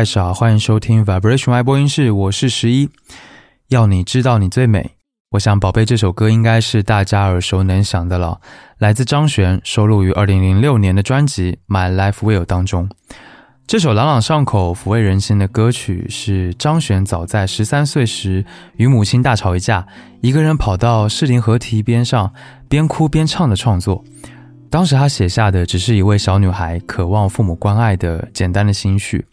太少，欢迎收听 Vibration Y 播音室，我是十一。要你知道你最美，我想《宝贝》这首歌应该是大家耳熟能详的了，来自张悬，收录于2006年的专辑《My Life Will》当中。这首朗朗上口、抚慰人心的歌曲，是张悬早在十三岁时与母亲大吵一架，一个人跑到士林河堤边上，边哭边唱的创作。当时他写下的只是一位小女孩渴望父母关爱的简单的心绪。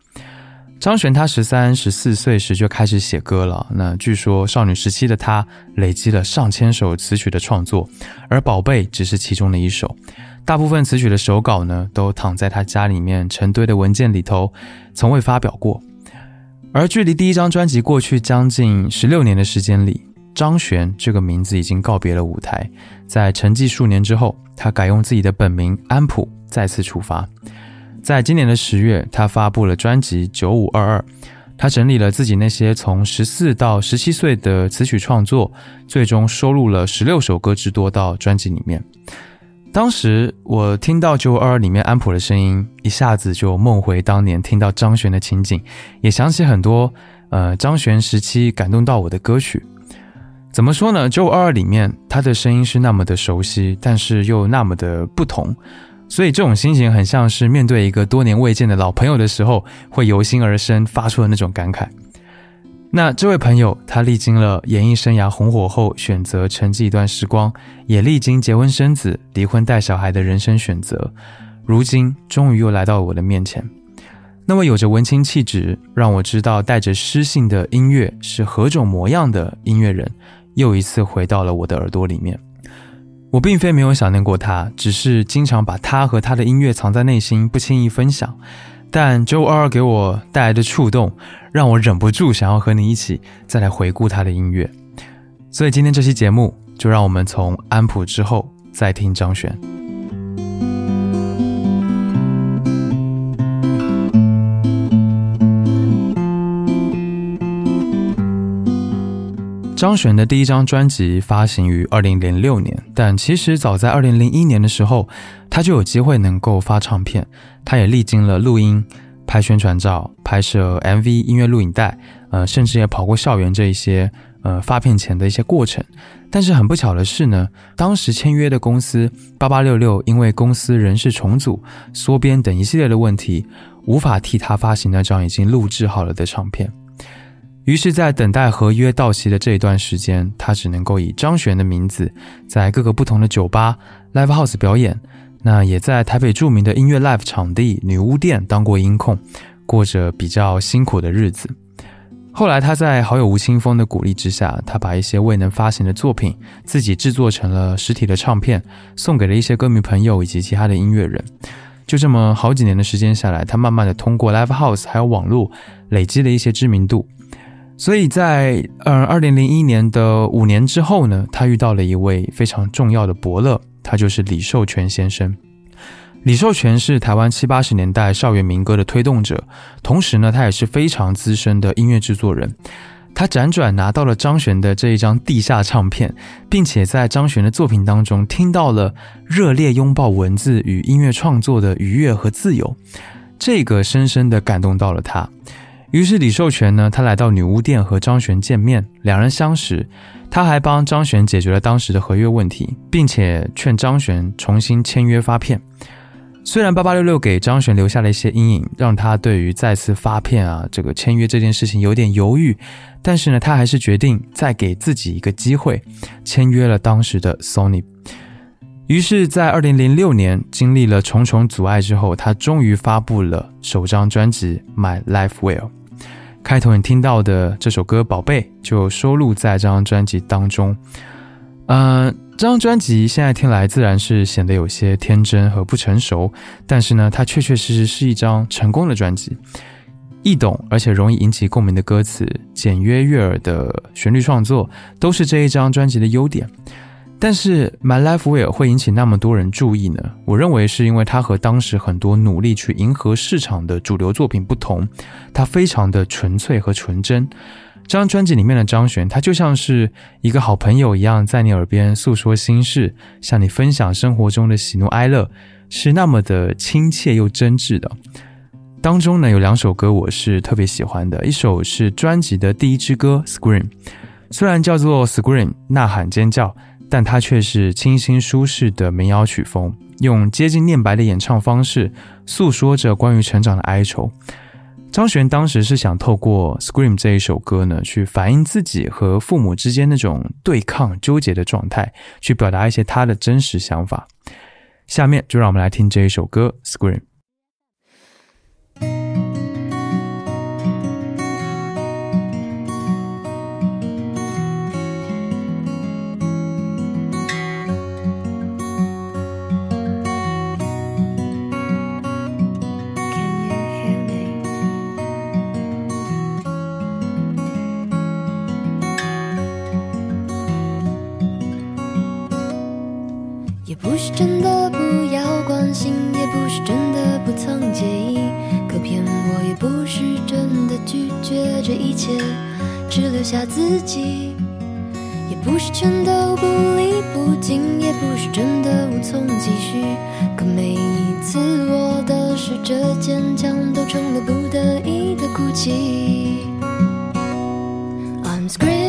张悬他十三、十四岁时就开始写歌了，那据说少女时期的他累积了上千首词曲的创作，而《宝贝》只是其中的一首。大部分词曲的手稿呢，都躺在他家里面成堆的文件里头，从未发表过。而距离第一张专辑过去将近十六年的时间里，张悬这个名字已经告别了舞台。在沉寂数年之后，他改用自己的本名安普再次出发。在今年的十月，他发布了专辑《九五二二》，他整理了自己那些从十四到十七岁的词曲创作，最终收录了十六首歌之多到专辑里面。当时我听到《九五二二》里面安普的声音，一下子就梦回当年听到张悬的情景，也想起很多呃张悬时期感动到我的歌曲。怎么说呢？《九五二二》里面他的声音是那么的熟悉，但是又那么的不同。所以这种心情很像是面对一个多年未见的老朋友的时候，会由心而生发出的那种感慨。那这位朋友，他历经了演艺生涯红火后选择沉寂一段时光，也历经结婚生子、离婚带小孩的人生选择，如今终于又来到了我的面前。那么有着文青气质，让我知道带着诗性的音乐是何种模样的音乐人，又一次回到了我的耳朵里面。我并非没有想念过他，只是经常把他和他的音乐藏在内心，不轻易分享。但周二给我带来的触动，让我忍不住想要和你一起再来回顾他的音乐。所以今天这期节目，就让我们从安普之后再听张悬。张悬的第一张专辑发行于二零零六年，但其实早在二零零一年的时候，他就有机会能够发唱片。他也历经了录音、拍宣传照、拍摄 MV、音乐录影带，呃，甚至也跑过校园这一些呃发片前的一些过程。但是很不巧的是呢，当时签约的公司八八六六因为公司人事重组、缩编等一系列的问题，无法替他发行那张已经录制好了的唱片。于是，在等待合约到期的这一段时间，他只能够以张悬的名字，在各个不同的酒吧、live house 表演，那也在台北著名的音乐 live 场地女巫店当过音控，过着比较辛苦的日子。后来他在好友吴青峰的鼓励之下，他把一些未能发行的作品自己制作成了实体的唱片，送给了一些歌迷朋友以及其他的音乐人。就这么好几年的时间下来，他慢慢的通过 live house 还有网络累积了一些知名度。所以在呃二零零一年的五年之后呢，他遇到了一位非常重要的伯乐，他就是李寿全先生。李寿全是台湾七八十年代校园民歌的推动者，同时呢，他也是非常资深的音乐制作人。他辗转拿到了张悬的这一张地下唱片，并且在张悬的作品当中听到了热烈拥抱文字与音乐创作的愉悦和自由，这个深深的感动到了他。于是李寿全呢，他来到女巫店和张悬见面，两人相识，他还帮张悬解决了当时的合约问题，并且劝张悬重新签约发片。虽然八八六六给张悬留下了一些阴影，让他对于再次发片啊这个签约这件事情有点犹豫，但是呢，他还是决定再给自己一个机会，签约了当时的 Sony。于是，在二零零六年，经历了重重阻碍之后，他终于发布了首张专辑《My Life Well》。开头你听到的这首歌《宝贝》就收录在这张专辑当中。嗯，这张专辑现在听来自然是显得有些天真和不成熟，但是呢，它确确实实是一张成功的专辑。易懂而且容易引起共鸣的歌词，简约悦耳的旋律创作，都是这一张专辑的优点。但是《My Life Well》会引起那么多人注意呢？我认为是因为它和当时很多努力去迎合市场的主流作品不同，它非常的纯粹和纯真。这张专辑里面的张悬，他就像是一个好朋友一样，在你耳边诉说心事，向你分享生活中的喜怒哀乐，是那么的亲切又真挚的。当中呢，有两首歌我是特别喜欢的，一首是专辑的第一支歌《Scream》，虽然叫做《Scream》呐喊尖叫。但它却是清新舒适的民谣曲风，用接近念白的演唱方式，诉说着关于成长的哀愁。张悬当时是想透过《Scream》这一首歌呢，去反映自己和父母之间那种对抗、纠结的状态，去表达一些他的真实想法。下面就让我们来听这一首歌《Scream》。下自己，也不是全都不理不弃，也不是真的无从继续。可每一次我的试着坚强，都成了不得已的哭泣。I'm screaming,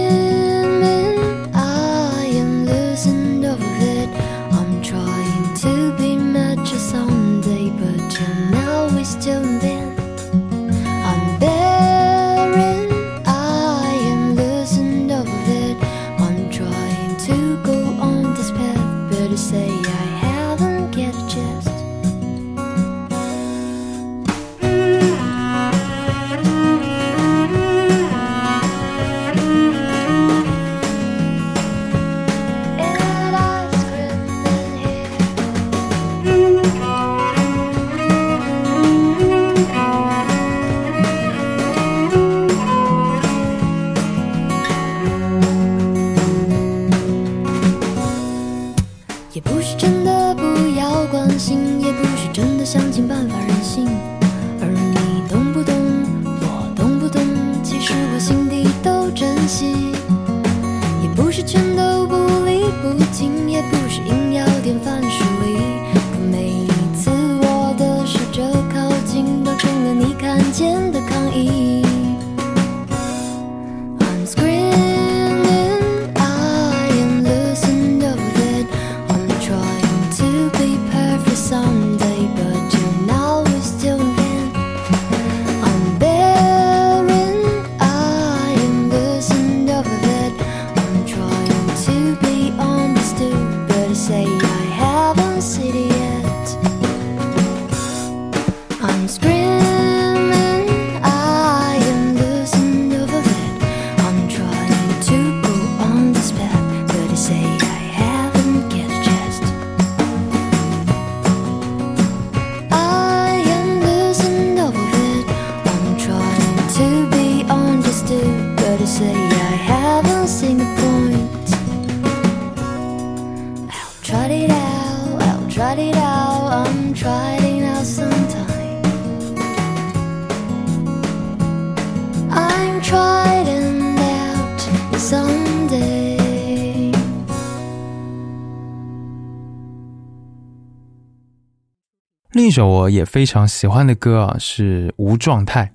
一首我也非常喜欢的歌啊，是《无状态》。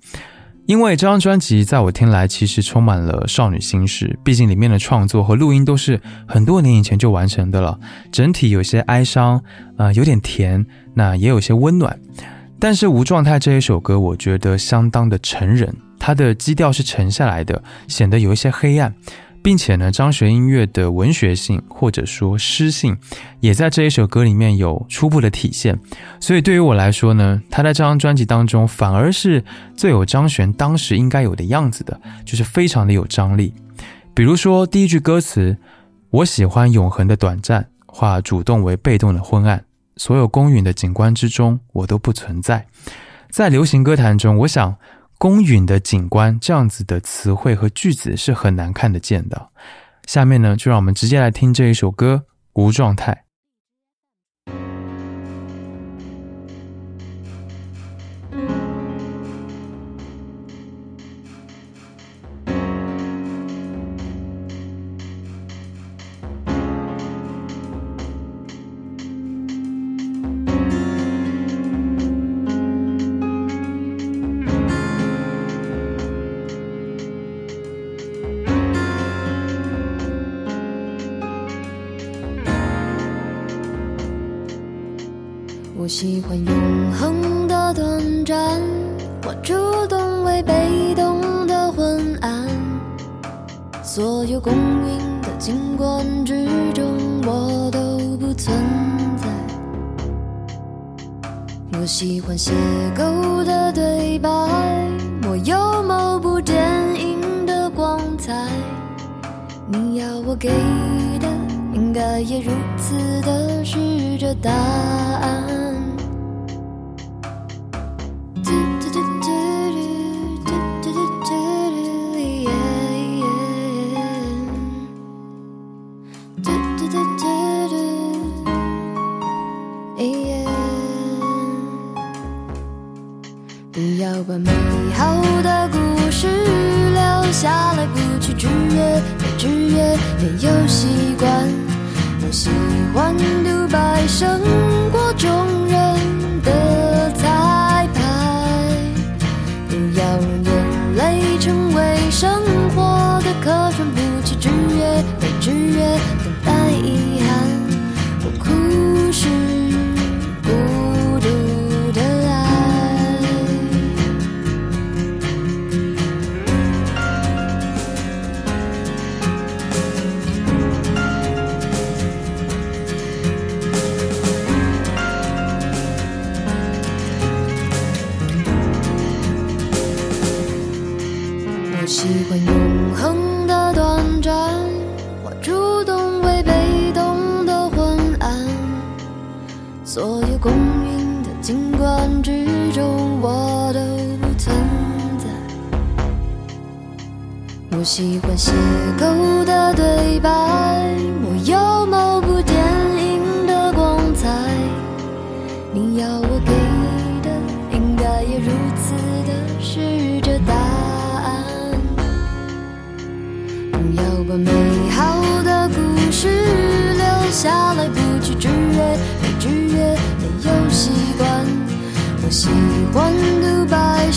因为这张专辑在我听来其实充满了少女心事，毕竟里面的创作和录音都是很多年以前就完成的了，整体有些哀伤，呃，有点甜，那也有些温暖。但是《无状态》这一首歌，我觉得相当的沉人，它的基调是沉下来的，显得有一些黑暗。并且呢，张学音乐的文学性或者说诗性，也在这一首歌里面有初步的体现。所以对于我来说呢，他在这张专辑当中反而是最有张悬当时应该有的样子的，就是非常的有张力。比如说第一句歌词：“我喜欢永恒的短暂，化主动为被动的昏暗，所有公允的景观之中，我都不存在。”在流行歌坛中，我想。公允的景观这样子的词汇和句子是很难看得见的。下面呢，就让我们直接来听这一首歌《无状态》。所有公允的景观之中，我都不存在。我喜欢写狗的对白，我有某。喜欢独白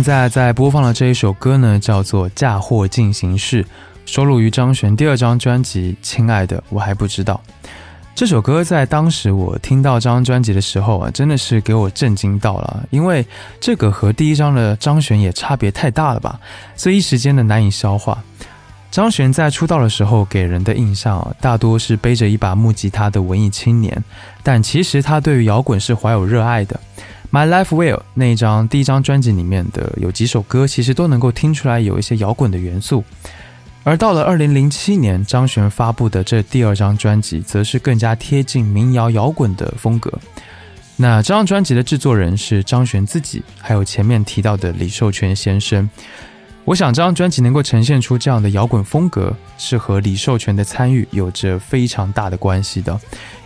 现在在播放的这一首歌呢，叫做《嫁祸进行式》，收录于张悬第二张专辑《亲爱的，我还不知道》。这首歌在当时我听到这张专辑的时候啊，真的是给我震惊到了，因为这个和第一张的张悬也差别太大了吧，所以一时间的难以消化。张悬在出道的时候给人的印象啊大多是背着一把木吉他的文艺青年，但其实他对于摇滚是怀有热爱的。My Life Will 那一张第一张专辑里面的有几首歌，其实都能够听出来有一些摇滚的元素。而到了二零零七年，张悬发布的这第二张专辑，则是更加贴近民谣摇滚的风格。那这张专辑的制作人是张悬自己，还有前面提到的李寿全先生。我想这张专辑能够呈现出这样的摇滚风格，是和李寿全的参与有着非常大的关系的。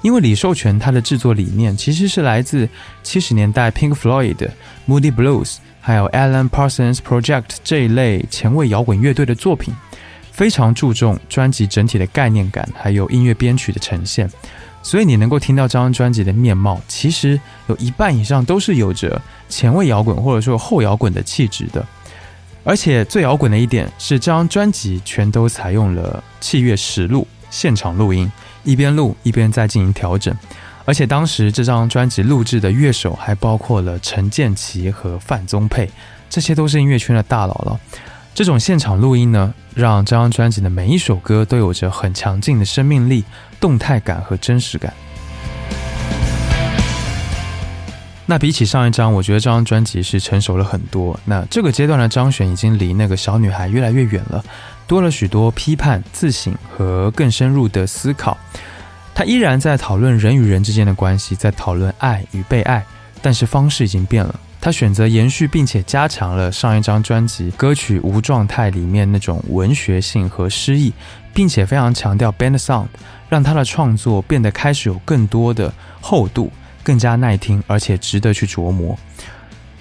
因为李寿全他的制作理念其实是来自七十年代 Pink Floyd、Moody Blues，还有 Alan Parsons Project 这一类前卫摇滚乐队的作品，非常注重专辑整体的概念感，还有音乐编曲的呈现。所以你能够听到这张专辑的面貌，其实有一半以上都是有着前卫摇滚或者说后摇滚的气质的。而且最摇滚的一点是，这张专辑全都采用了器乐实录，现场录音，一边录一边在进行调整。而且当时这张专辑录制的乐手还包括了陈建奇和范宗沛，这些都是音乐圈的大佬了。这种现场录音呢，让这张专辑的每一首歌都有着很强劲的生命力、动态感和真实感。那比起上一张，我觉得这张专辑是成熟了很多。那这个阶段的张悬已经离那个小女孩越来越远了，多了许多批判、自省和更深入的思考。他依然在讨论人与人之间的关系，在讨论爱与被爱，但是方式已经变了。他选择延续并且加强了上一张专辑歌曲《无状态》里面那种文学性和诗意，并且非常强调 band sound，让他的创作变得开始有更多的厚度。更加耐听，而且值得去琢磨。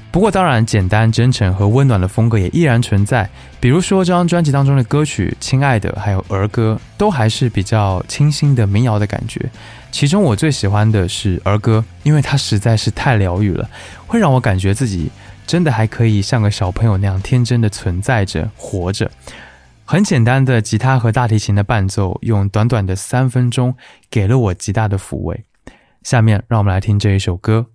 不过，当然，简单、真诚和温暖的风格也依然存在。比如说，这张专辑当中的歌曲《亲爱的》还有儿歌，都还是比较清新的民谣的感觉。其中，我最喜欢的是儿歌，因为它实在是太疗愈了，会让我感觉自己真的还可以像个小朋友那样天真的存在着、活着。很简单的吉他和大提琴的伴奏，用短短的三分钟，给了我极大的抚慰。下面让我们来听这一首歌。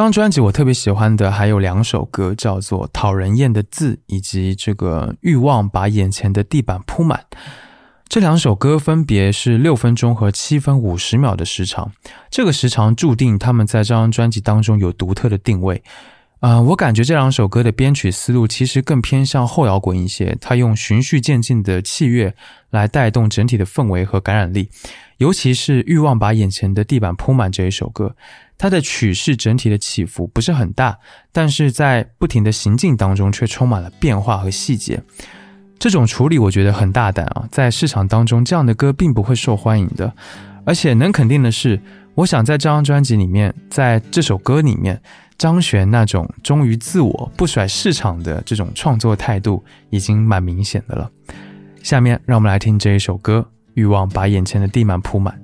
张专辑我特别喜欢的还有两首歌，叫做《讨人厌的字》以及这个《欲望把眼前的地板铺满》。这两首歌分别是六分钟和七分五十秒的时长，这个时长注定他们在这张专辑当中有独特的定位。啊，我感觉这两首歌的编曲思路其实更偏向后摇滚一些，它用循序渐进的器乐来带动整体的氛围和感染力。尤其是《欲望把眼前的地板铺满》这一首歌，它的曲式整体的起伏不是很大，但是在不停的行进当中却充满了变化和细节。这种处理我觉得很大胆啊，在市场当中这样的歌并不会受欢迎的。而且能肯定的是，我想在这张专辑里面，在这首歌里面。张悬那种忠于自我、不甩市场的这种创作态度，已经蛮明显的了。下面让我们来听这一首歌，《欲望把眼前的地满铺满》。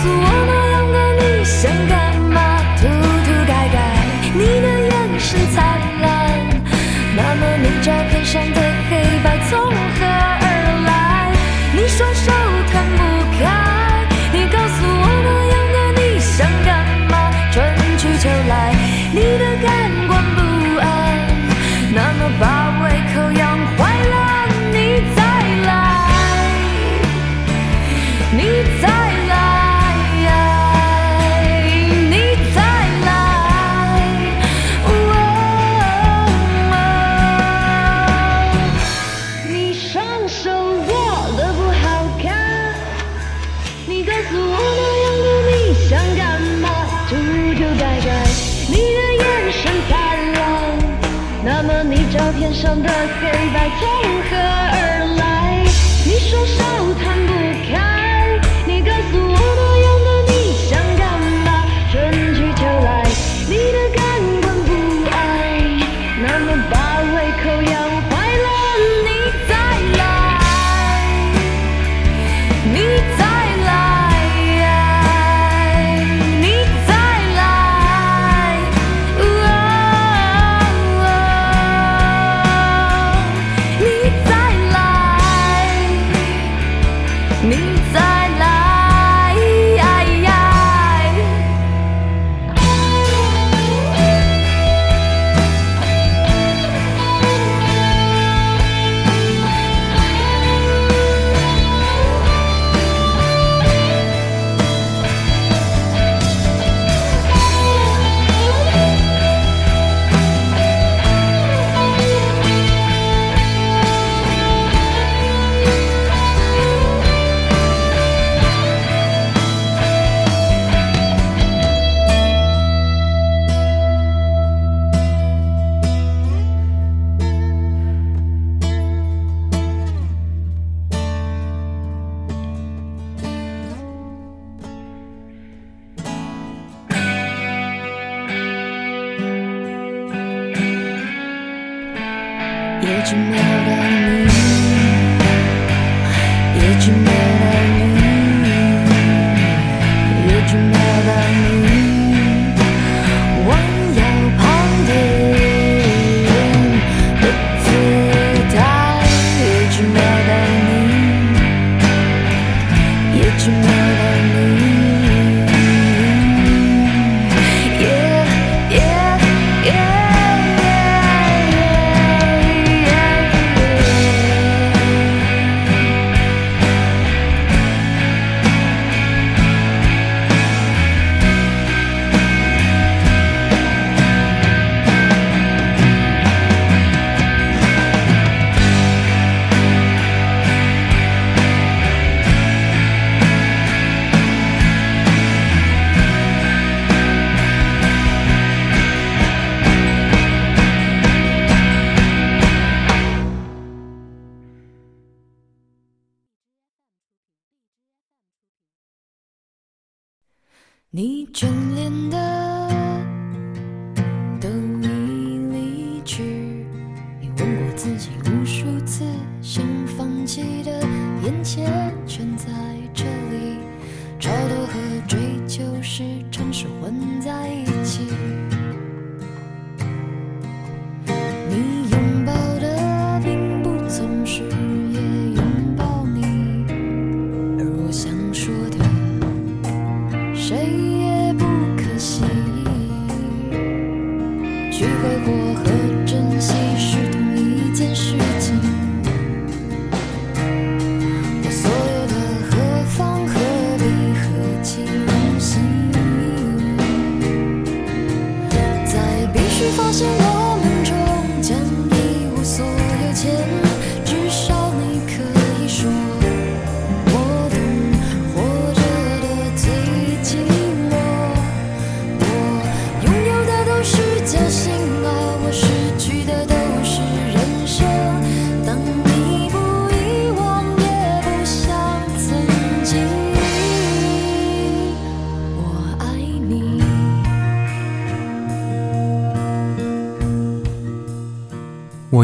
告诉我那样的你，想干。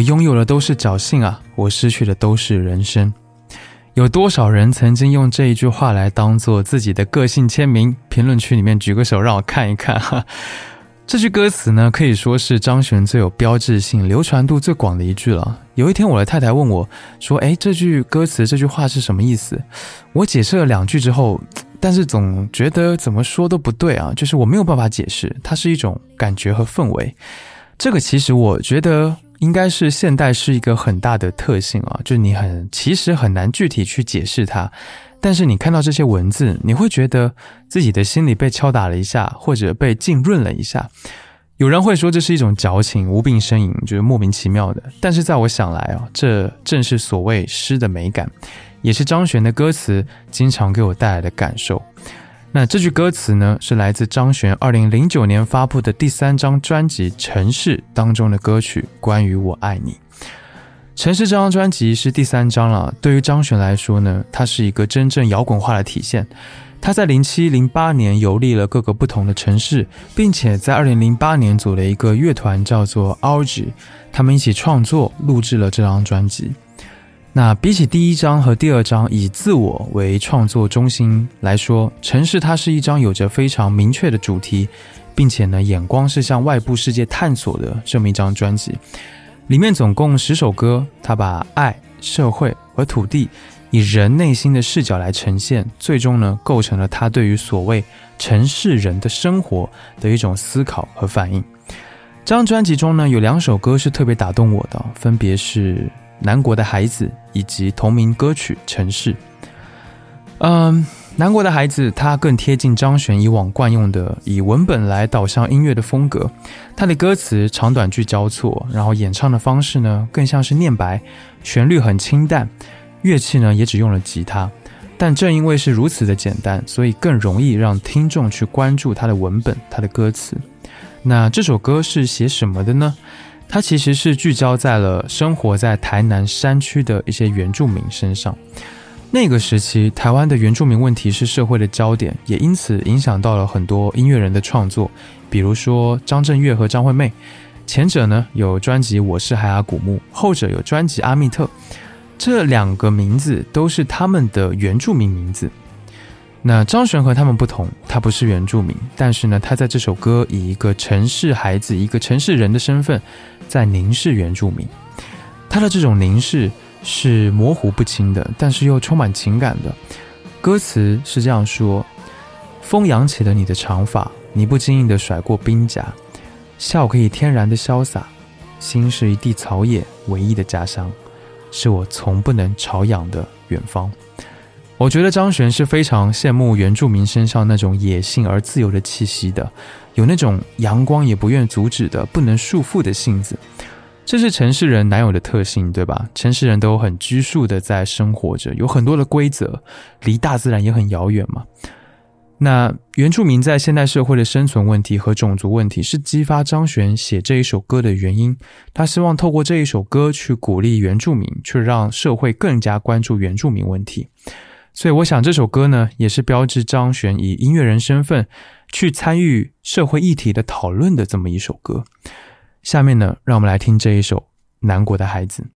拥有的都是侥幸啊，我失去的都是人生。有多少人曾经用这一句话来当做自己的个性签名？评论区里面举个手，让我看一看哈。这句歌词呢，可以说是张悬最有标志性、流传度最广的一句了。有一天，我的太太问我说：“哎，这句歌词这句话是什么意思？”我解释了两句之后，但是总觉得怎么说都不对啊，就是我没有办法解释，它是一种感觉和氛围。这个其实我觉得应该是现代是一个很大的特性啊，就是你很其实很难具体去解释它，但是你看到这些文字，你会觉得自己的心里被敲打了一下，或者被浸润了一下。有人会说这是一种矫情、无病呻吟，就是莫名其妙的。但是在我想来啊，这正是所谓诗的美感，也是张悬的歌词经常给我带来的感受。那这句歌词呢，是来自张悬二零零九年发布的第三张专辑《城市》当中的歌曲《关于我爱你》。《城市》这张专辑是第三张了，对于张悬来说呢，它是一个真正摇滚化的体现。他在零七零八年游历了各个不同的城市，并且在二零零八年组了一个乐团，叫做 Orgy，他们一起创作录制了这张专辑。那比起第一章和第二章以自我为创作中心来说，城市它是一张有着非常明确的主题，并且呢眼光是向外部世界探索的这么一张专辑。里面总共十首歌，它把爱、社会和土地以人内心的视角来呈现，最终呢构成了他对于所谓城市人的生活的一种思考和反应。这张专辑中呢有两首歌是特别打动我的，分别是。南国的孩子以及同名歌曲《城市》。嗯，南国的孩子，它更贴近张悬以往惯用的以文本来导向音乐的风格。它的歌词长短句交错，然后演唱的方式呢，更像是念白，旋律很清淡，乐器呢也只用了吉他。但正因为是如此的简单，所以更容易让听众去关注它的文本、它的歌词。那这首歌是写什么的呢？它其实是聚焦在了生活在台南山区的一些原住民身上。那个时期，台湾的原住民问题是社会的焦点，也因此影响到了很多音乐人的创作。比如说张震岳和张惠妹，前者呢有专辑《我是海阿古墓》，后者有专辑《阿密特》。这两个名字都是他们的原住民名字。那张悬和他们不同，他不是原住民，但是呢，他在这首歌以一个城市孩子、一个城市人的身份，在凝视原住民。他的这种凝视是模糊不清的，但是又充满情感的。歌词是这样说：风扬起了你的长发，你不经意的甩过鬓甲，笑可以天然的潇洒，心是一地草野，唯一的家乡，是我从不能朝仰的远方。我觉得张悬是非常羡慕原住民身上那种野性而自由的气息的，有那种阳光也不愿阻止的、不能束缚的性子，这是城市人难有的特性，对吧？城市人都很拘束的在生活着，有很多的规则，离大自然也很遥远嘛。那原住民在现代社会的生存问题和种族问题，是激发张悬写这一首歌的原因。他希望透过这一首歌去鼓励原住民，去让社会更加关注原住民问题。所以，我想这首歌呢，也是标志张悬以音乐人身份去参与社会议题的讨论的这么一首歌。下面呢，让我们来听这一首《南国的孩子》。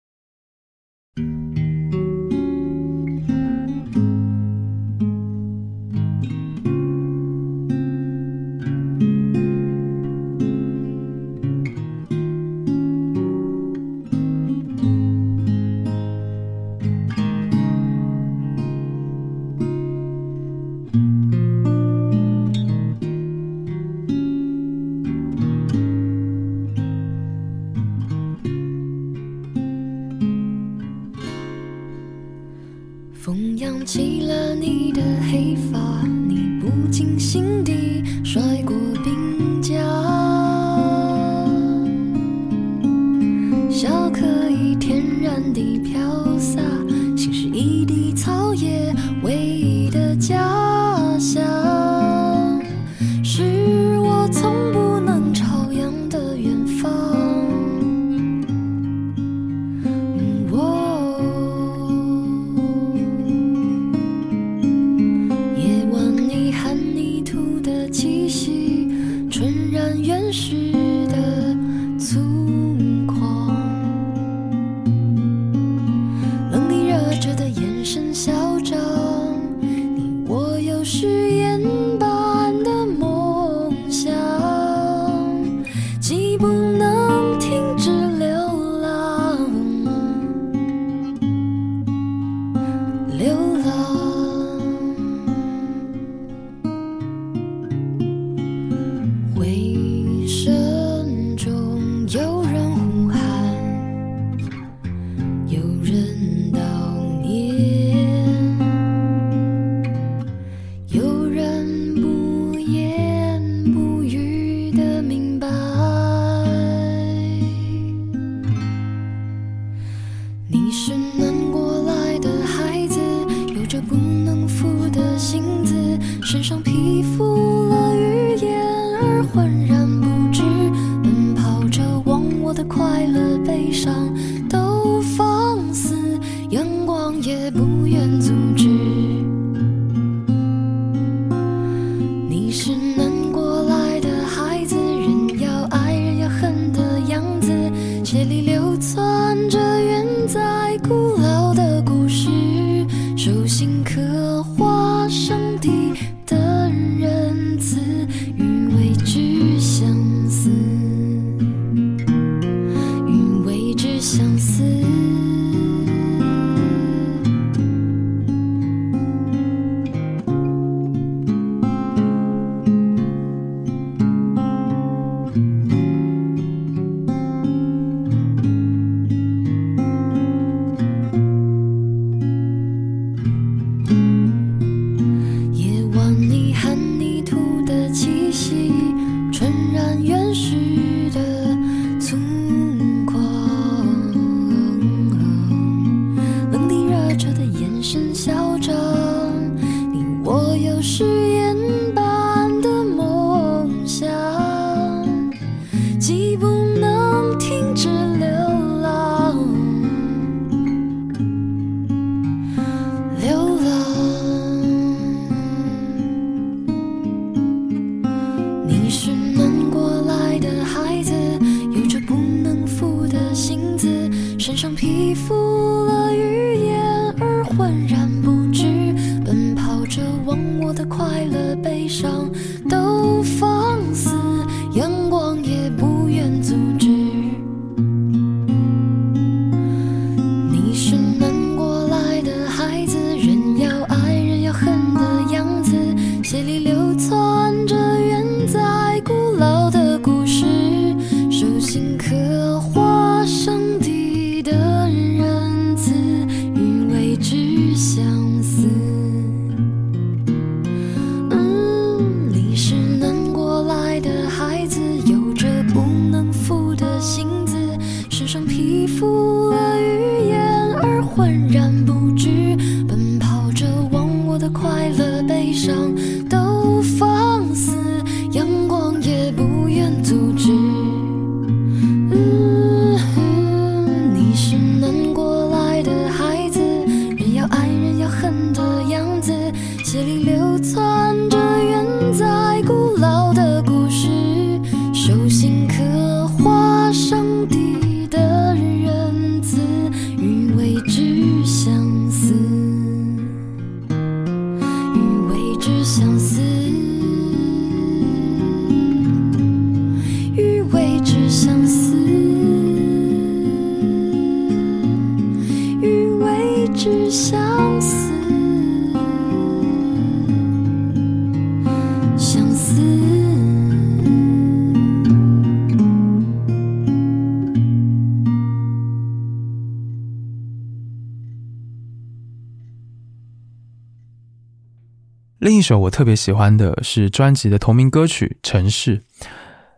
我特别喜欢的是专辑的同名歌曲《城市》。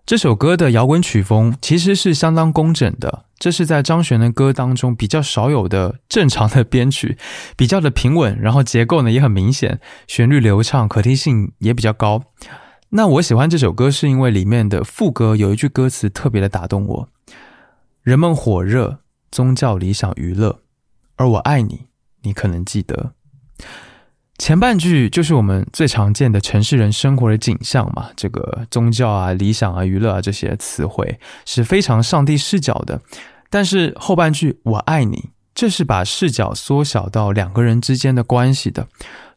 这首歌的摇滚曲风其实是相当工整的，这是在张悬的歌当中比较少有的正常的编曲，比较的平稳，然后结构呢也很明显，旋律流畅，可听性也比较高。那我喜欢这首歌是因为里面的副歌有一句歌词特别的打动我：人们火热，宗教理想娱乐，而我爱你，你可能记得。前半句就是我们最常见的城市人生活的景象嘛，这个宗教啊、理想啊、娱乐啊这些词汇是非常上帝视角的。但是后半句“我爱你”，这是把视角缩小到两个人之间的关系的，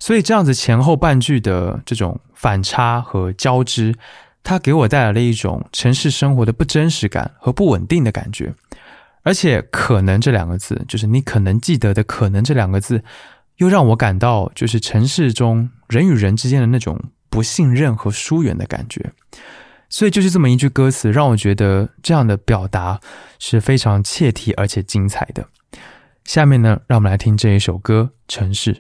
所以这样子前后半句的这种反差和交织，它给我带来了一种城市生活的不真实感和不稳定的感觉。而且“可能”这两个字，就是你可能记得的“可能”这两个字。又让我感到，就是城市中人与人之间的那种不信任和疏远的感觉。所以就是这么一句歌词，让我觉得这样的表达是非常切题而且精彩的。下面呢，让我们来听这一首歌《城市》。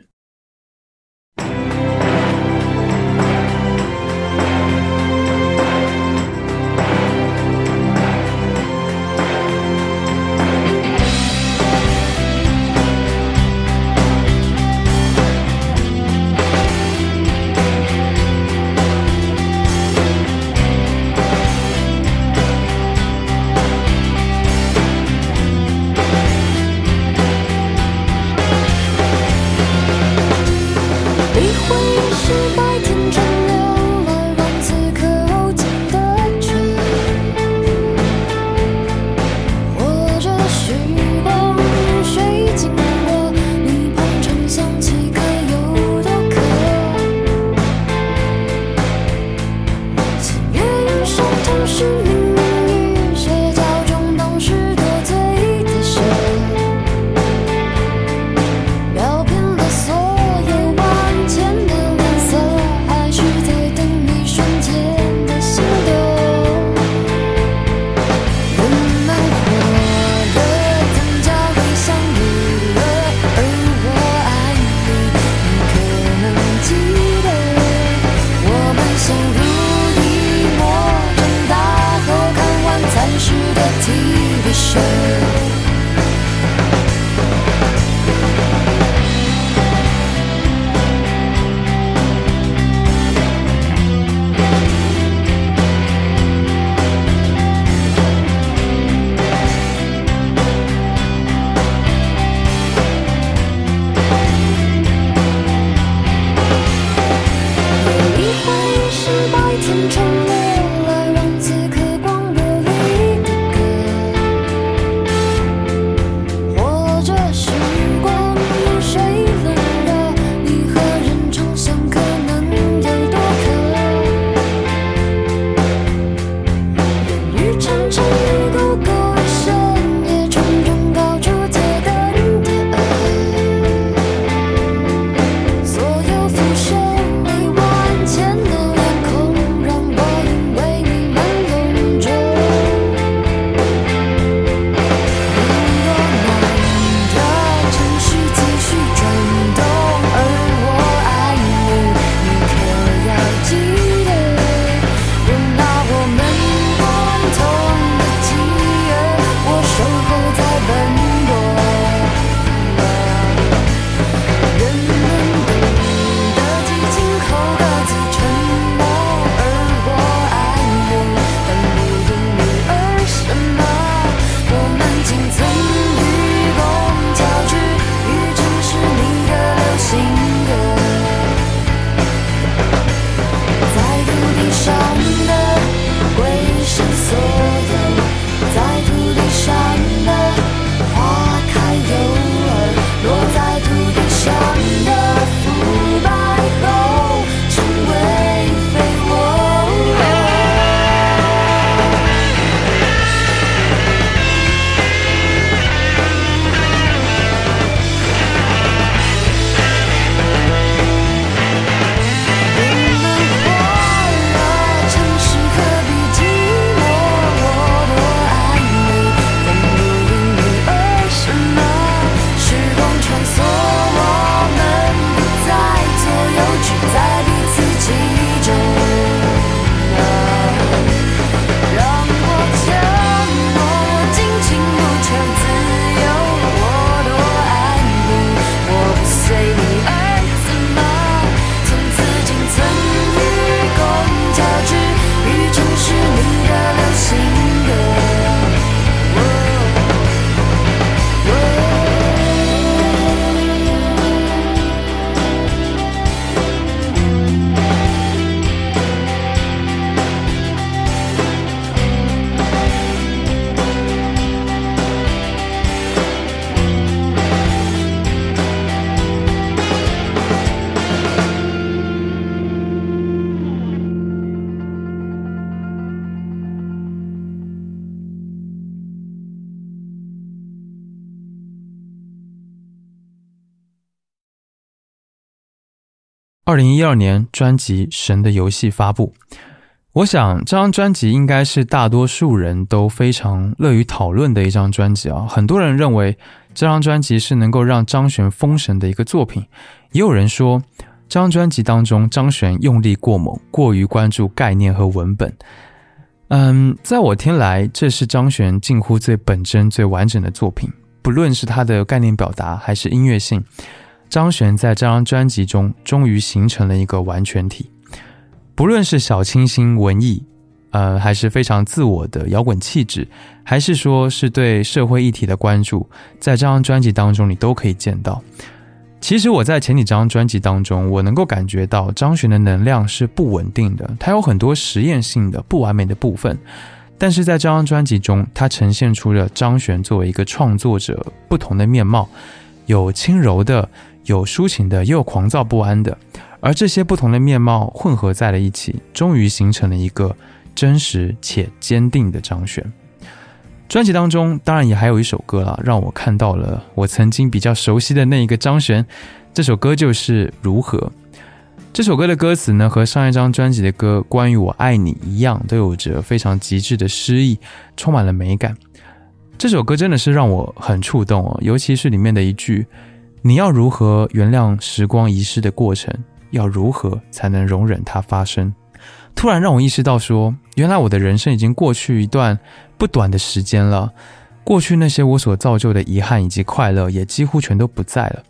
二零一二年，专辑《神的游戏》发布。我想，这张专辑应该是大多数人都非常乐于讨论的一张专辑啊。很多人认为这张专辑是能够让张悬封神的一个作品，也有人说这张专辑当中张悬用力过猛，过于关注概念和文本。嗯，在我听来，这是张悬近乎最本真、最完整的作品，不论是他的概念表达还是音乐性。张悬在这张专辑中终于形成了一个完全体，不论是小清新文艺，呃，还是非常自我的摇滚气质，还是说是对社会议题的关注，在这张专辑当中你都可以见到。其实我在前几张专辑当中，我能够感觉到张悬的能量是不稳定的，他有很多实验性的不完美的部分，但是在这张专辑中，他呈现出了张悬作为一个创作者不同的面貌，有轻柔的。有抒情的，也有狂躁不安的，而这些不同的面貌混合在了一起，终于形成了一个真实且坚定的张悬。专辑当中当然也还有一首歌了，让我看到了我曾经比较熟悉的那一个张悬。这首歌就是《如何》。这首歌的歌词呢，和上一张专辑的歌《关于我爱你》一样，都有着非常极致的诗意，充满了美感。这首歌真的是让我很触动哦，尤其是里面的一句。你要如何原谅时光遗失的过程？要如何才能容忍它发生？突然让我意识到，说原来我的人生已经过去一段不短的时间了。过去那些我所造就的遗憾以及快乐，也几乎全都不在了。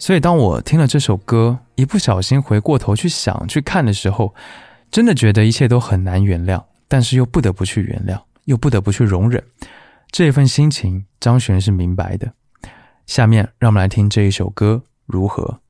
所以，当我听了这首歌，一不小心回过头去想、去看的时候，真的觉得一切都很难原谅，但是又不得不去原谅，又不得不去容忍。这份心情，张悬是明白的。下面让我们来听这一首歌如何。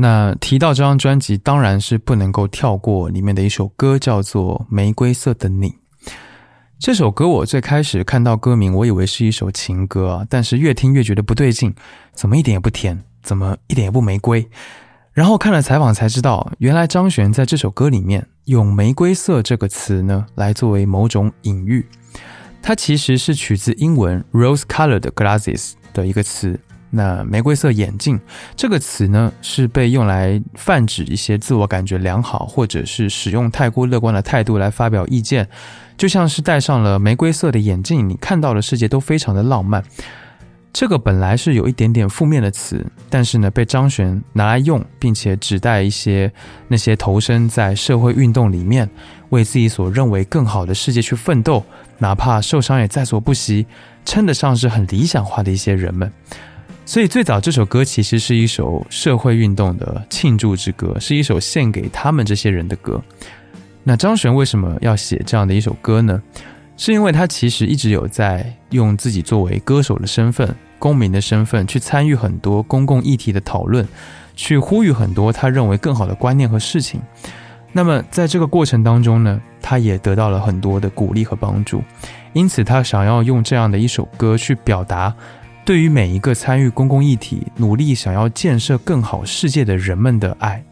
那提到这张专辑，当然是不能够跳过里面的一首歌，叫做《玫瑰色的你》。这首歌我最开始看到歌名，我以为是一首情歌啊，但是越听越觉得不对劲，怎么一点也不甜，怎么一点也不玫瑰？然后看了采访才知道，原来张悬在这首歌里面用“玫瑰色”这个词呢，来作为某种隐喻，它其实是取自英文 “rose-colored glasses” 的一个词。那玫瑰色眼镜这个词呢，是被用来泛指一些自我感觉良好，或者是使用太过乐观的态度来发表意见，就像是戴上了玫瑰色的眼镜，你看到的世界都非常的浪漫。这个本来是有一点点负面的词，但是呢，被张悬拿来用，并且指代一些那些投身在社会运动里面，为自己所认为更好的世界去奋斗，哪怕受伤也在所不惜，称得上是很理想化的一些人们。所以最早这首歌其实是一首社会运动的庆祝之歌，是一首献给他们这些人的歌。那张悬为什么要写这样的一首歌呢？是因为他其实一直有在用自己作为歌手的身份、公民的身份去参与很多公共议题的讨论，去呼吁很多他认为更好的观念和事情。那么在这个过程当中呢，他也得到了很多的鼓励和帮助，因此他想要用这样的一首歌去表达。对于每一个参与公共议题、努力想要建设更好世界的人们的爱，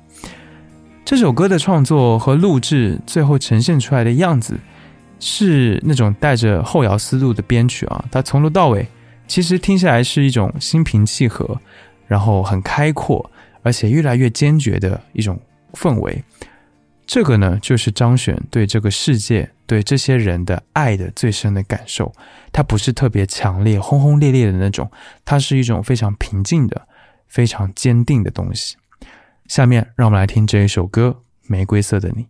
这首歌的创作和录制，最后呈现出来的样子，是那种带着后摇思路的编曲啊。它从头到尾，其实听下来是一种心平气和，然后很开阔，而且越来越坚决的一种氛围。这个呢，就是张悬对这个世界、对这些人的爱的最深的感受。它不是特别强烈、轰轰烈烈的那种，它是一种非常平静的、非常坚定的东西。下面让我们来听这一首歌《玫瑰色的你》。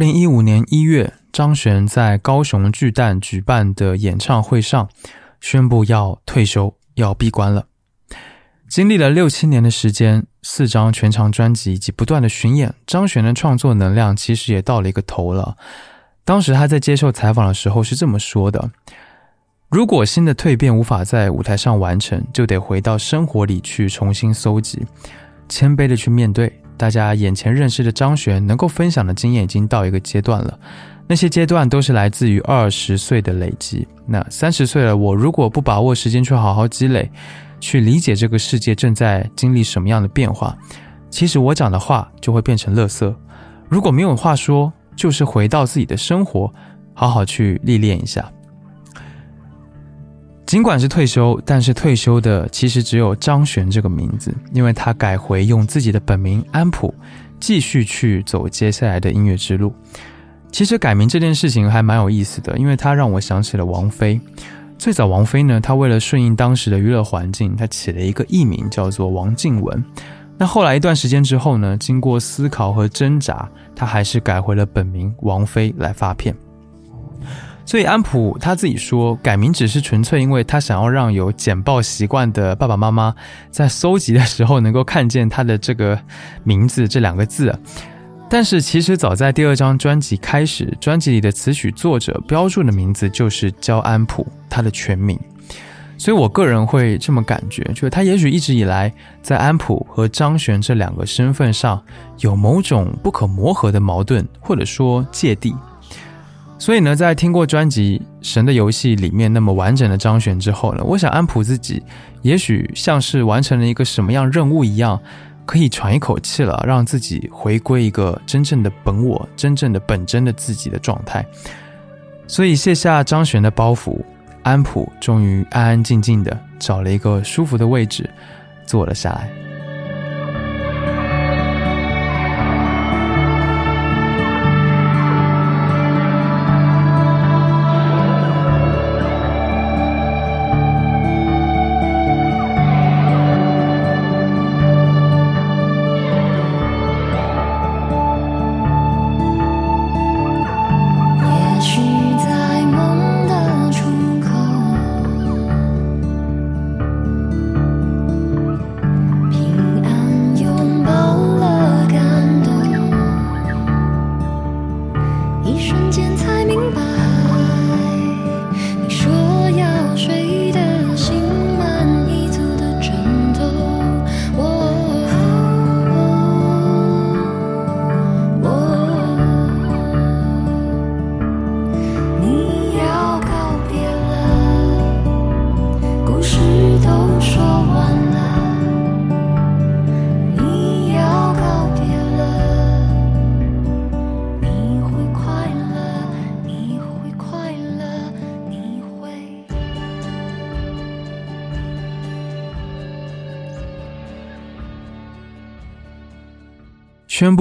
零一五年一月，张悬在高雄巨蛋举办的演唱会上宣布要退休，要闭关了。经历了六七年的时间，四张全长专辑以及不断的巡演，张悬的创作能量其实也到了一个头了。当时他在接受采访的时候是这么说的：“如果新的蜕变无法在舞台上完成，就得回到生活里去重新搜集，谦卑的去面对。大家眼前认识的张悬，能够分享的经验已经到一个阶段了，那些阶段都是来自于二十岁的累积。那三十岁了，我如果不把握时间去好好积累。”去理解这个世界正在经历什么样的变化，其实我讲的话就会变成垃圾。如果没有话说，就是回到自己的生活，好好去历练一下。尽管是退休，但是退休的其实只有张悬这个名字，因为他改回用自己的本名安普，继续去走接下来的音乐之路。其实改名这件事情还蛮有意思的，因为它让我想起了王菲。最早，王菲呢，她为了顺应当时的娱乐环境，她起了一个艺名叫做王静雯。那后来一段时间之后呢，经过思考和挣扎，她还是改回了本名王菲来发片。所以安普他自己说，改名只是纯粹因为他想要让有简报习惯的爸爸妈妈在搜集的时候能够看见他的这个名字这两个字。但是其实早在第二张专辑开始，专辑里的词曲作者标注的名字就是焦安普，他的全名。所以我个人会这么感觉，就是他也许一直以来在安普和张悬这两个身份上有某种不可磨合的矛盾，或者说芥蒂。所以呢，在听过专辑《神的游戏》里面那么完整的张悬之后呢，我想安普自己也许像是完成了一个什么样任务一样。可以喘一口气了，让自己回归一个真正的本我、真正的本真的自己的状态。所以卸下张悬的包袱，安普终于安安静静的找了一个舒服的位置，坐了下来。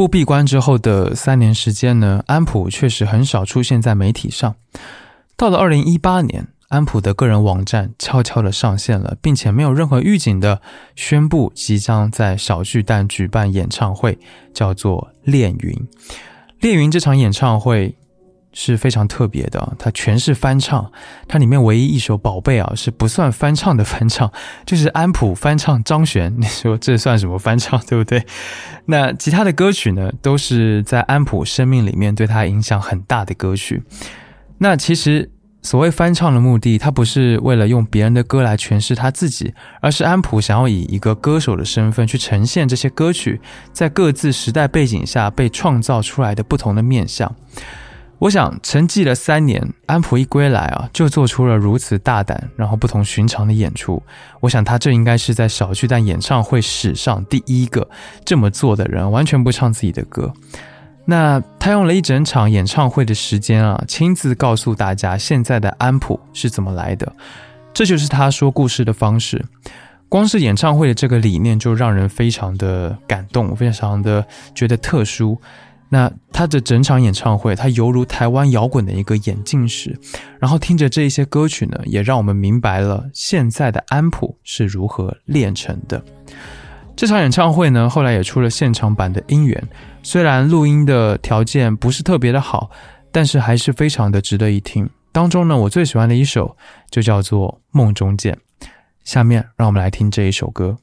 闭关之后的三年时间呢，安普确实很少出现在媒体上。到了二零一八年，安普的个人网站悄悄的上线了，并且没有任何预警的宣布即将在小巨蛋举办演唱会，叫做《恋云》。《恋云》这场演唱会。是非常特别的，它全是翻唱，它里面唯一一首《宝贝》啊是不算翻唱的翻唱，就是安普翻唱张悬，你说这算什么翻唱，对不对？那其他的歌曲呢，都是在安普生命里面对他影响很大的歌曲。那其实所谓翻唱的目的，他不是为了用别人的歌来诠释他自己，而是安普想要以一个歌手的身份去呈现这些歌曲在各自时代背景下被创造出来的不同的面相。我想沉寂了三年，安普一归来啊，就做出了如此大胆，然后不同寻常的演出。我想他这应该是在小巨蛋演唱会史上第一个这么做的人，完全不唱自己的歌。那他用了一整场演唱会的时间啊，亲自告诉大家现在的安普是怎么来的。这就是他说故事的方式。光是演唱会的这个理念就让人非常的感动，非常的觉得特殊。那他的整场演唱会，他犹如台湾摇滚的一个演进史，然后听着这一些歌曲呢，也让我们明白了现在的安普是如何炼成的。这场演唱会呢，后来也出了现场版的音源，虽然录音的条件不是特别的好，但是还是非常的值得一听。当中呢，我最喜欢的一首就叫做《梦中见》。下面让我们来听这一首歌。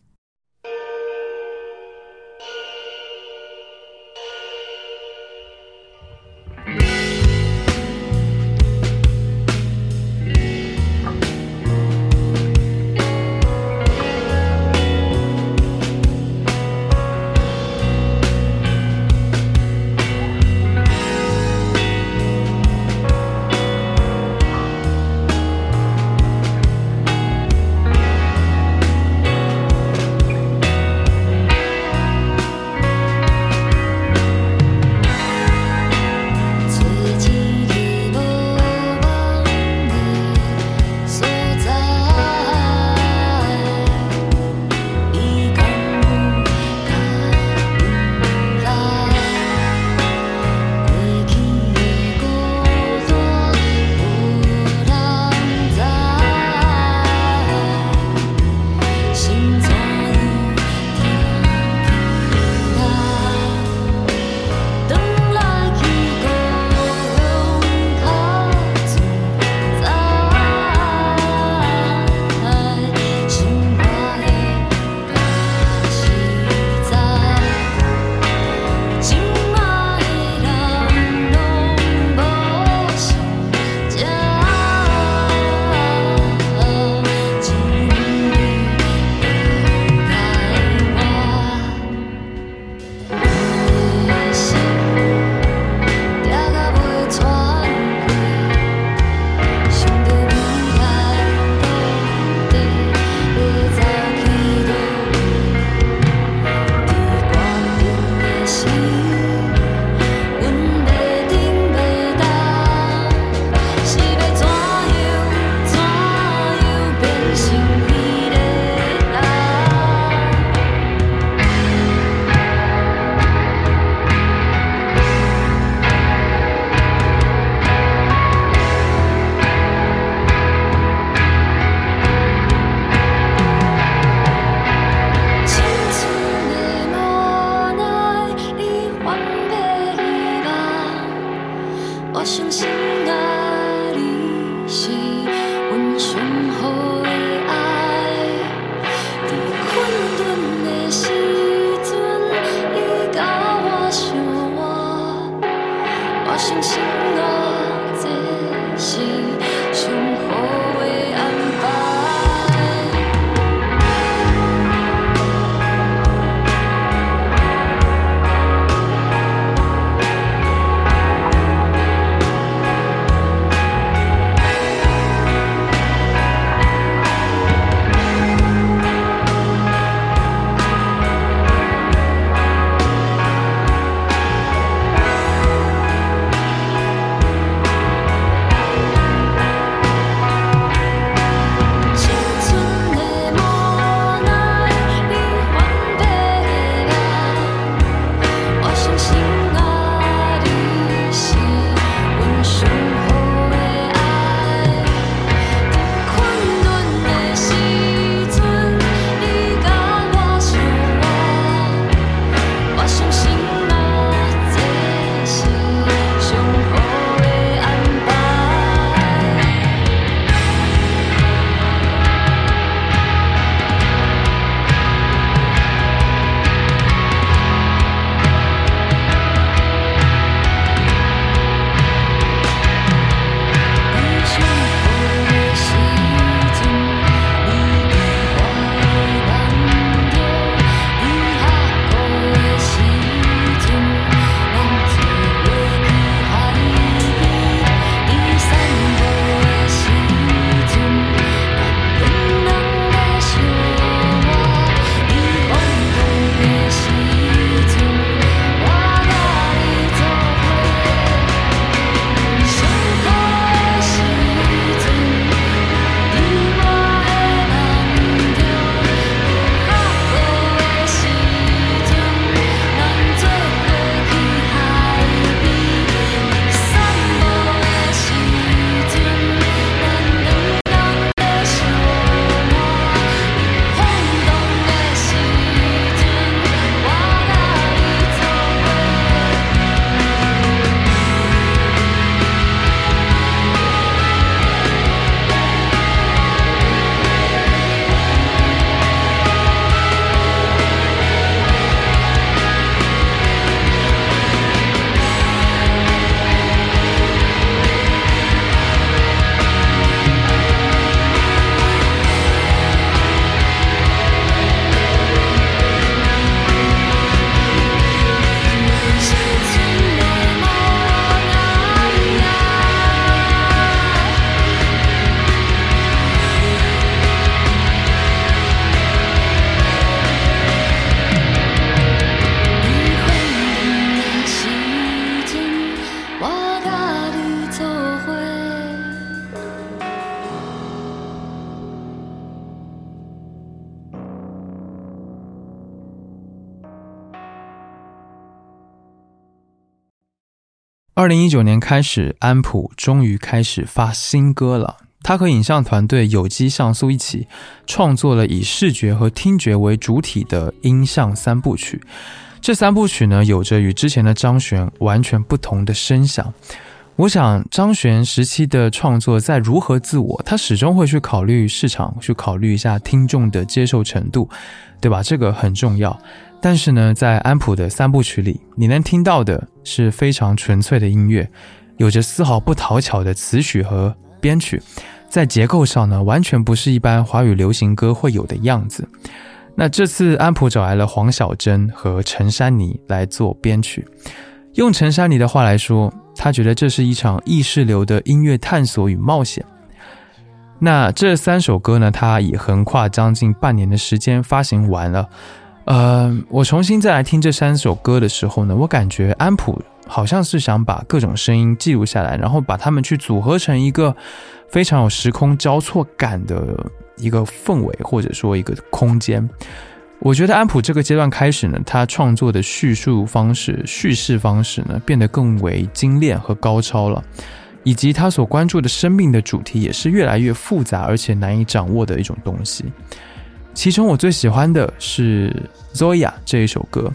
二零一九年开始，安普终于开始发新歌了。他和影像团队有机像素一起创作了以视觉和听觉为主体的音像三部曲。这三部曲呢，有着与之前的张悬完全不同的声响。我想，张悬时期的创作在如何自我，他始终会去考虑市场，去考虑一下听众的接受程度，对吧？这个很重要。但是呢，在安普的三部曲里，你能听到的是非常纯粹的音乐，有着丝毫不讨巧的词曲和编曲，在结构上呢，完全不是一般华语流行歌会有的样子。那这次安普找来了黄小珍和陈珊妮来做编曲，用陈珊妮的话来说。他觉得这是一场意识流的音乐探索与冒险。那这三首歌呢？他已横跨将近半年的时间发行完了。呃，我重新再来听这三首歌的时候呢，我感觉安普好像是想把各种声音记录下来，然后把它们去组合成一个非常有时空交错感的一个氛围，或者说一个空间。我觉得安普这个阶段开始呢，他创作的叙述方式、叙事方式呢，变得更为精炼和高超了，以及他所关注的生命的主题也是越来越复杂而且难以掌握的一种东西。其中我最喜欢的是 Zoya 这一首歌。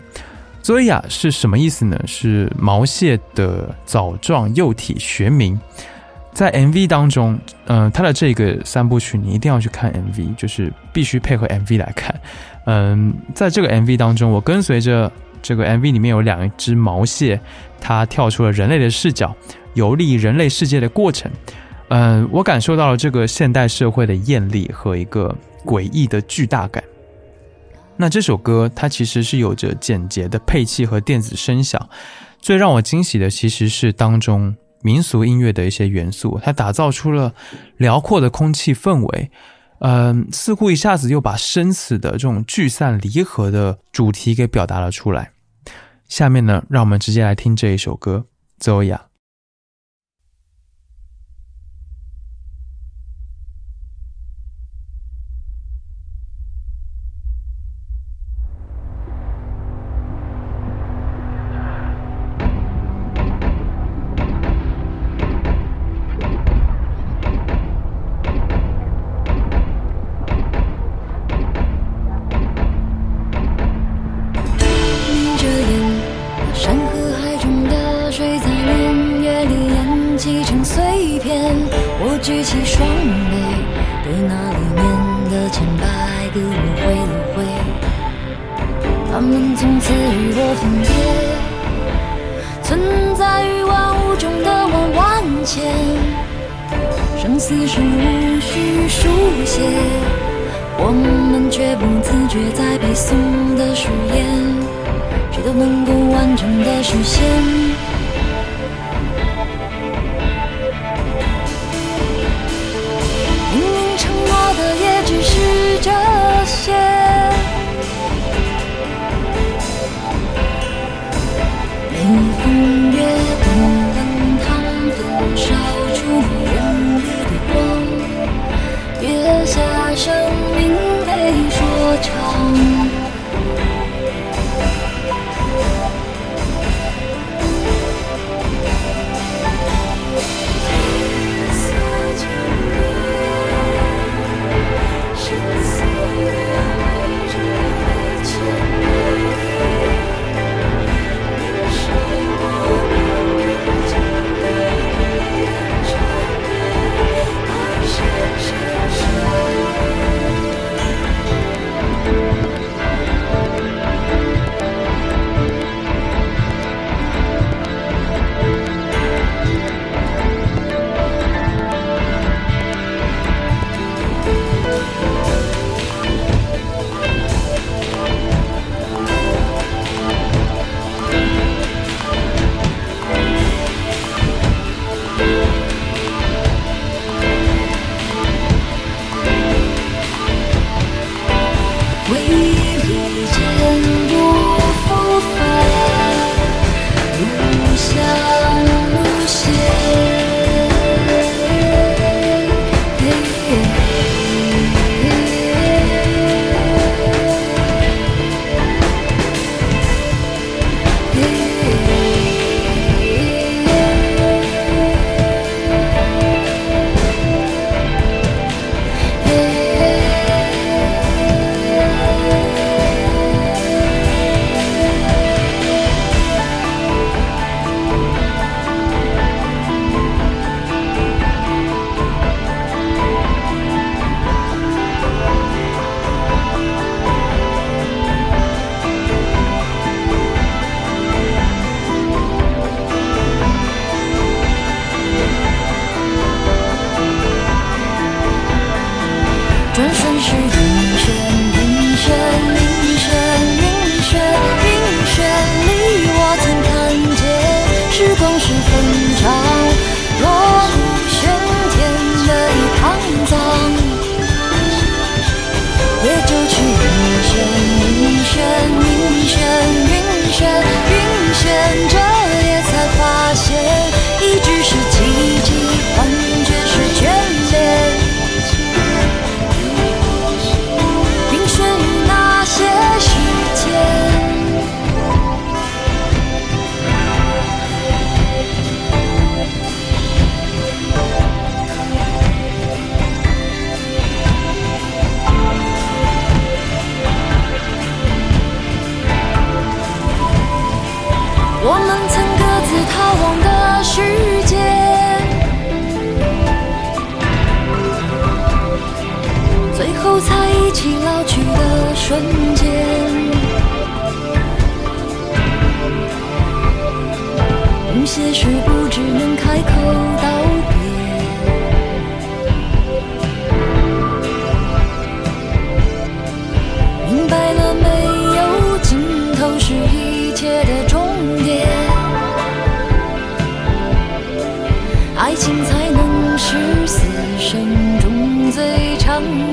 Zoya 是什么意思呢？是毛蟹的藻状幼体学名。在 MV 当中，嗯，它的这个三部曲你一定要去看 MV，就是必须配合 MV 来看。嗯，在这个 MV 当中，我跟随着这个 MV 里面有两只毛蟹，它跳出了人类的视角，游历人类世界的过程。嗯，我感受到了这个现代社会的艳丽和一个诡异的巨大感。那这首歌它其实是有着简洁的配器和电子声响，最让我惊喜的其实是当中。民俗音乐的一些元素，它打造出了辽阔的空气氛围，嗯，似乎一下子又把生死的这种聚散离合的主题给表达了出来。下面呢，让我们直接来听这一首歌《走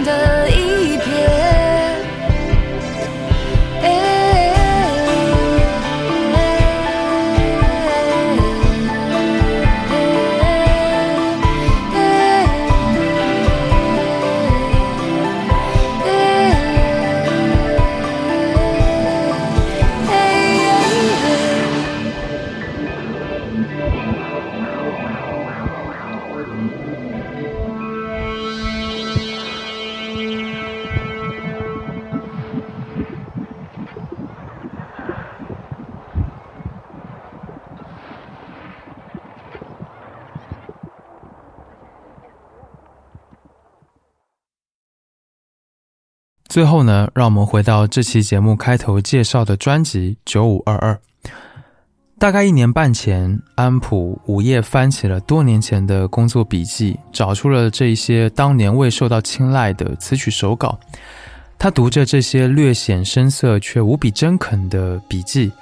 的最后呢，让我们回到这期节目开头介绍的专辑《九五二二》。大概一年半前，安普午夜翻起了多年前的工作笔记，找出了这些当年未受到青睐的词曲手稿。他读着这些略显生涩却无比真恳的笔记，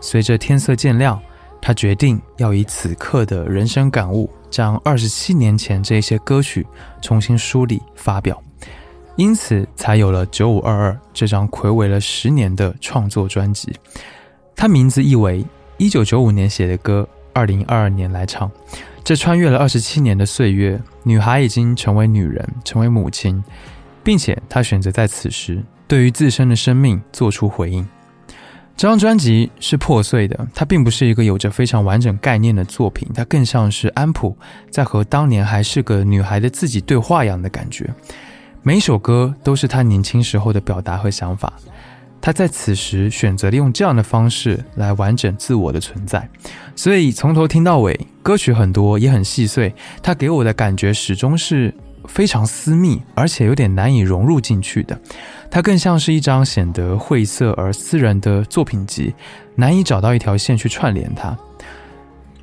随着天色渐亮，他决定要以此刻的人生感悟，将二十七年前这些歌曲重新梳理发表。因此，才有了《九五二二》这张暌违了十年的创作专辑。它名字意为一九九五年写的歌，二零二二年来唱。这穿越了二十七年的岁月，女孩已经成为女人，成为母亲，并且她选择在此时对于自身的生命做出回应。这张专辑是破碎的，它并不是一个有着非常完整概念的作品，它更像是安普在和当年还是个女孩的自己对话一样的感觉。每一首歌都是他年轻时候的表达和想法，他在此时选择了用这样的方式来完整自我的存在，所以从头听到尾，歌曲很多也很细碎，他给我的感觉始终是非常私密，而且有点难以融入进去的。它更像是一张显得晦涩而私人的作品集，难以找到一条线去串联它。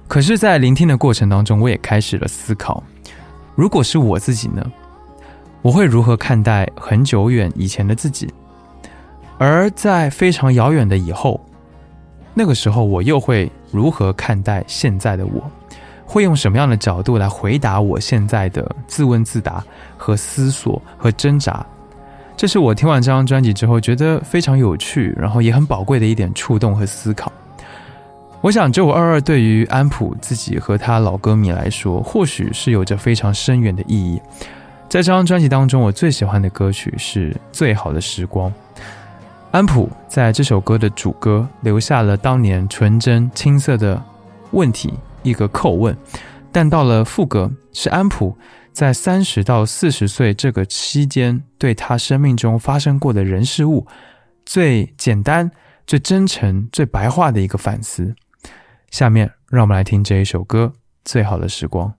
可是，在聆听的过程当中，我也开始了思考：如果是我自己呢？我会如何看待很久远以前的自己？而在非常遥远的以后，那个时候我又会如何看待现在的我？会用什么样的角度来回答我现在的自问自答和思索和挣扎？这是我听完这张专辑之后觉得非常有趣，然后也很宝贵的一点触动和思考。我想，九五二二对于安普自己和他老歌迷来说，或许是有着非常深远的意义。在这张专辑当中，我最喜欢的歌曲是《最好的时光》。安普在这首歌的主歌留下了当年纯真青涩的问题，一个叩问。但到了副歌，是安普在三十到四十岁这个期间，对他生命中发生过的人事物，最简单、最真诚、最白话的一个反思。下面，让我们来听这一首歌《最好的时光》。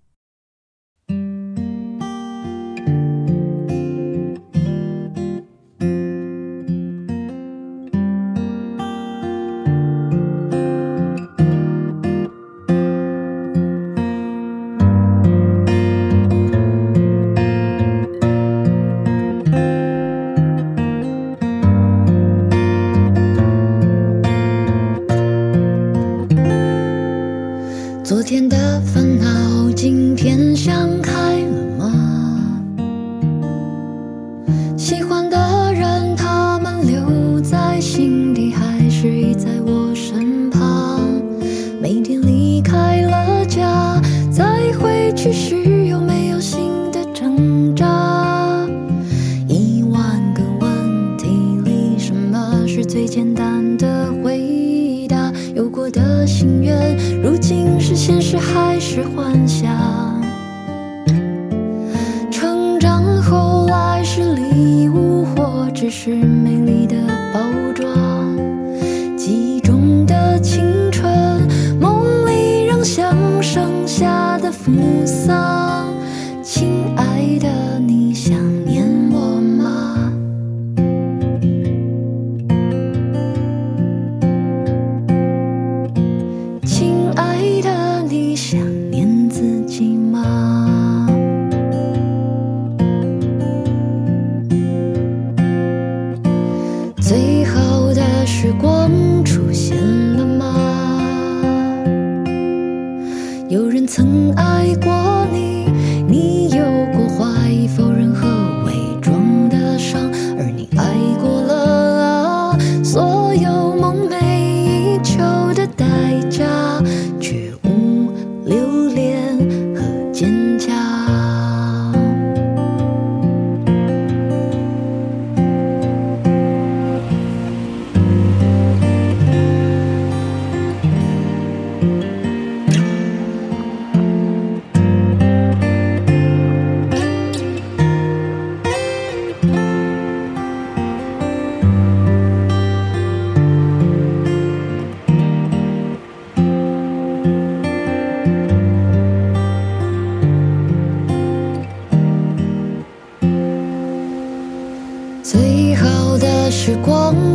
时光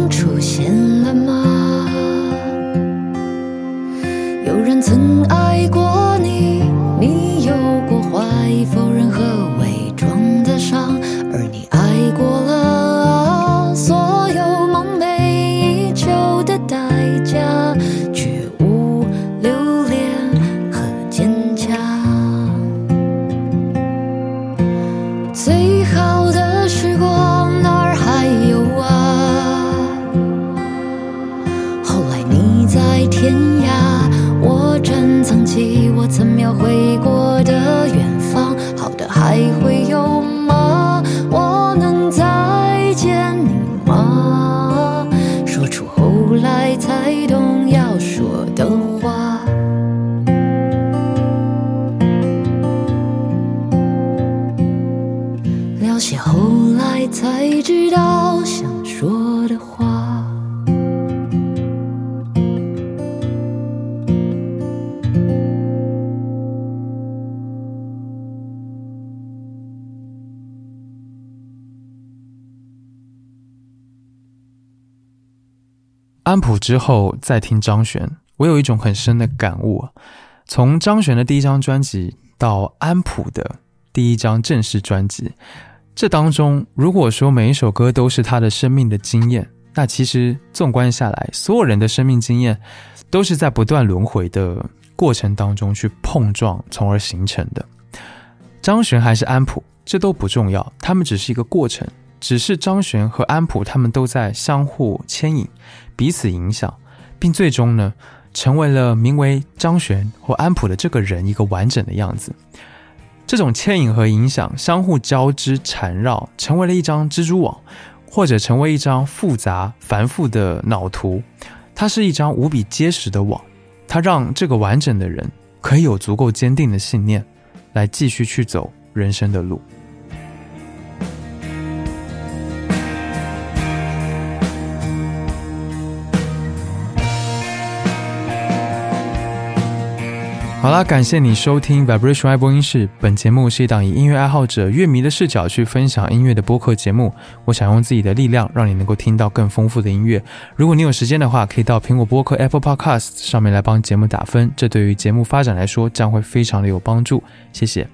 安普之后再听张悬，我有一种很深的感悟。从张悬的第一张专辑到安普的第一张正式专辑，这当中如果说每一首歌都是他的生命的经验，那其实纵观下来，所有人的生命经验都是在不断轮回的过程当中去碰撞，从而形成的。张悬还是安普，这都不重要，他们只是一个过程。只是张悬和安普他们都在相互牵引、彼此影响，并最终呢，成为了名为张悬或安普的这个人一个完整的样子。这种牵引和影响相互交织缠绕，成为了一张蜘蛛网，或者成为一张复杂繁复的脑图。它是一张无比结实的网，它让这个完整的人可以有足够坚定的信念，来继续去走人生的路。好啦，感谢你收听 Vibration 爱播音室。本节目是一档以音乐爱好者、乐迷的视角去分享音乐的播客节目。我想用自己的力量，让你能够听到更丰富的音乐。如果你有时间的话，可以到苹果播客 Apple Podcast 上面来帮节目打分，这对于节目发展来说将会非常的有帮助。谢谢。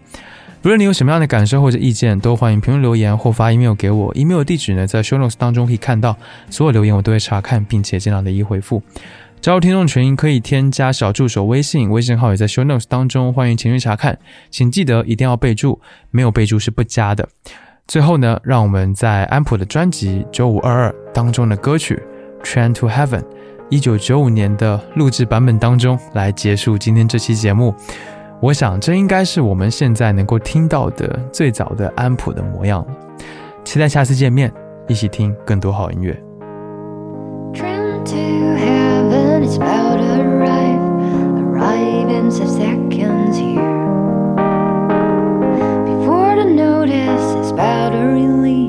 不论你有什么样的感受或者意见，都欢迎评论留言或发 email 给我。email 地址呢，在 show notes 当中可以看到。所有留言我都会查看，并且尽量的一一回复。加入听众群可以添加小助手微信微信号也在 show notes 当中欢迎前去查看请记得一定要备注没有备注是不加的。最后呢让我们在安普的专辑九五二二当中的歌曲 train to heaven 一九九五年的录制版本当中来结束今天这期节目。我想这应该是我们现在能够听到的最早的安普的模样了。期待下次见面一起听更多好音乐。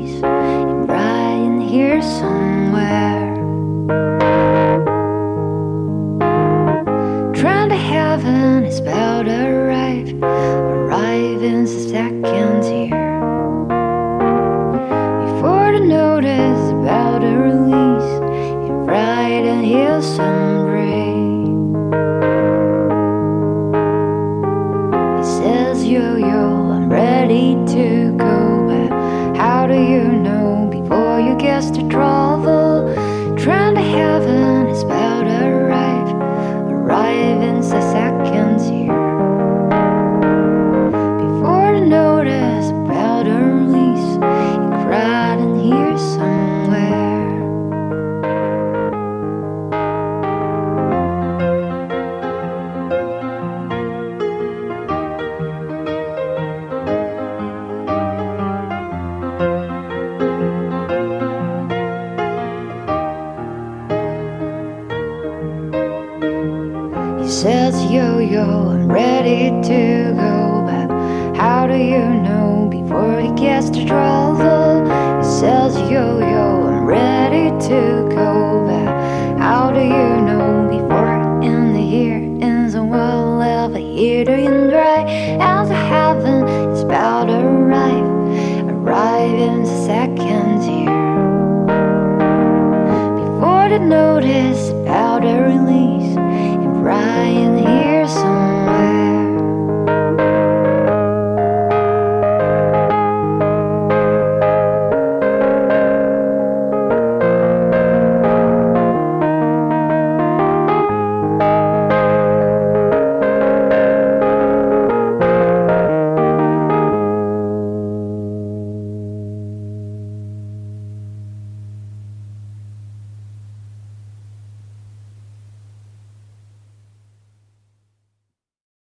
days in Brian here somewhere. Trying to heaven is about arrive, Arriving. a